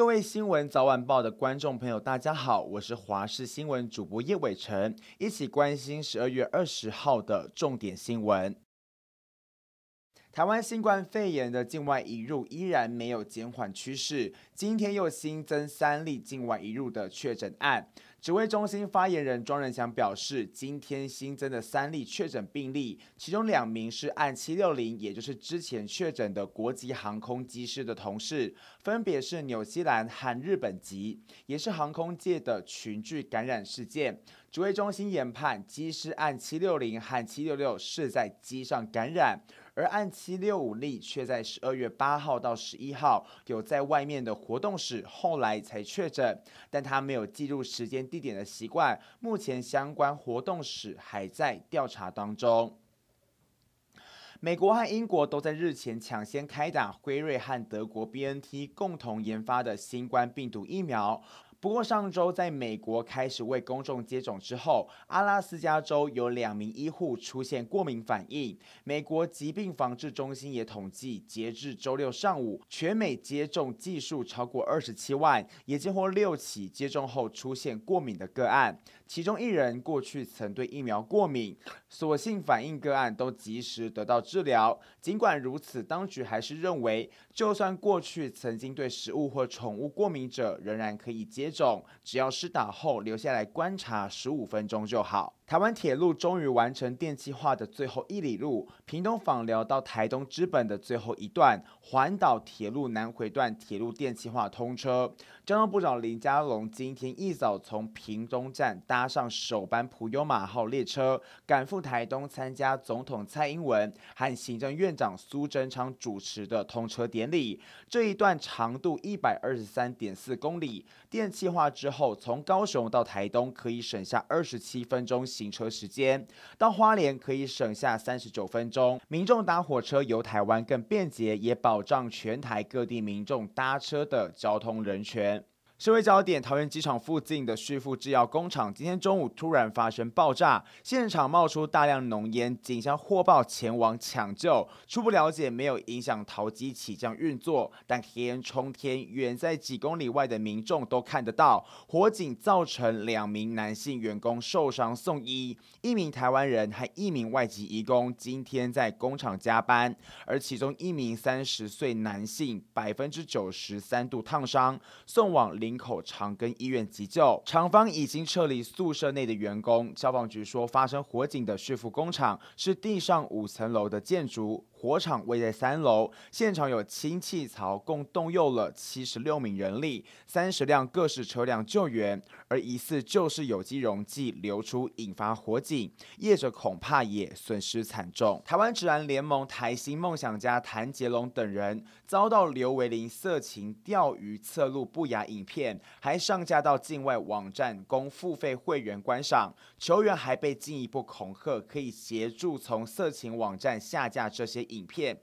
各位新闻早晚报的观众朋友，大家好，我是华视新闻主播叶伟成，一起关心十二月二十号的重点新闻。台湾新冠肺炎的境外移入依然没有减缓趋势，今天又新增三例境外移入的确诊案。指挥中心发言人庄仁祥表示，今天新增的三例确诊病例，其中两名是按七六零，也就是之前确诊的国籍航空机师的同事，分别是纽西兰和日本籍，也是航空界的群聚感染事件。指挥中心研判，机师按七六零和七六六是在机上感染。而按七六五例却在十二月八号到十一号有在外面的活动史，后来才确诊，但他没有记录时间地点的习惯，目前相关活动史还在调查当中。美国和英国都在日前抢先开打辉瑞和德国 BNT 共同研发的新冠病毒疫苗。不过上周在美国开始为公众接种之后，阿拉斯加州有两名医护出现过敏反应。美国疾病防治中心也统计，截至周六上午，全美接种技术超过二十七万，也接获六起接种后出现过敏的个案。其中一人过去曾对疫苗过敏，所幸反应个案都及时得到治疗。尽管如此，当局还是认为，就算过去曾经对食物或宠物过敏者，仍然可以接种，只要施打后留下来观察十五分钟就好。台湾铁路终于完成电气化的最后一里路，屏东枋寮到台东之本的最后一段环岛铁路南回段铁路电气化通车。交通部长林佳龙今天一早从屏东站搭上首班普悠玛号列车，赶赴台东参加总统蔡英文和行政院长苏贞昌主持的通车典礼。这一段长度一百二十三点四公里，电气化之后，从高雄到台东可以省下二十七分钟行车时间，到花莲可以省下三十九分钟。民众搭火车游台湾更便捷，也保障全台各地民众搭车的交通人权。社会焦点：桃园机场附近的旭富制药工厂今天中午突然发生爆炸，现场冒出大量浓烟，警消获报前往抢救。初步了解没有影响桃机起降运作，但黑烟冲天，远在几公里外的民众都看得到。火警造成两名男性员工受伤送医，一名台湾人和一名外籍移工今天在工厂加班，而其中一名三十岁男性百分之九十三度烫伤，送往营口长庚医院急救，厂方已经撤离宿舍内的员工。消防局说，发生火警的旭富工厂是地上五层楼的建筑。火场位在三楼，现场有氢气槽，共动用了七十六名人力，三十辆各式车辆救援，而疑似就是有机溶剂流出引发火警，业者恐怕也损失惨重。台湾职篮联盟台新梦想家谭杰龙等人遭到刘维林色情钓鱼侧录不雅影片，还上架到境外网站供付费会员观赏，球员还被进一步恐吓，可以协助从色情网站下架这些。影片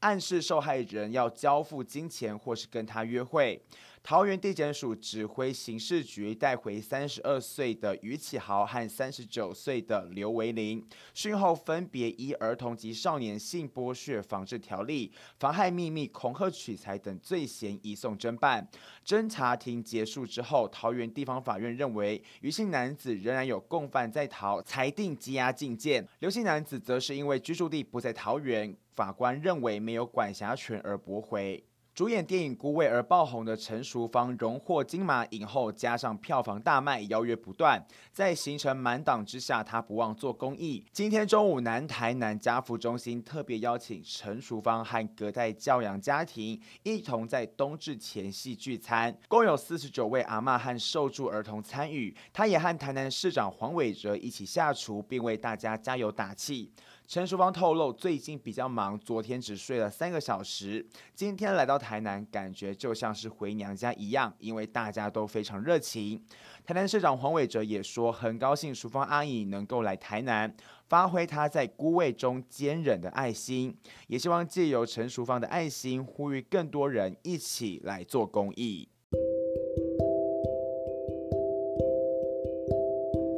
暗示受害人要交付金钱或是跟他约会。桃园地检署指挥刑事局带回三十二岁的于启豪和三十九岁的刘维林，讯后分别依儿童及少年性剥削防治条例、妨害秘密、恐吓取财等罪嫌移送侦办。侦查庭结束之后，桃园地方法院认为于姓男子仍然有共犯在逃，裁定羁押禁见。刘姓男子则是因为居住地不在桃园，法官认为没有管辖权而驳回。主演电影《孤味》而爆红的陈淑芳荣获金马影后，加上票房大卖，邀约不断。在行程满档之下，她不忘做公益。今天中午，南台南家福中心特别邀请陈淑芳和隔代教养家庭一同在冬至前夕聚餐，共有四十九位阿嬷和受助儿童参与。她也和台南市长黄伟哲一起下厨，并为大家加油打气。陈淑芳透露，最近比较忙，昨天只睡了三个小时，今天来到台南，感觉就像是回娘家一样，因为大家都非常热情。台南市长黄伟哲也说，很高兴淑芳阿姨能够来台南，发挥她在孤味中坚忍的爱心，也希望借由陈淑芳的爱心，呼吁更多人一起来做公益。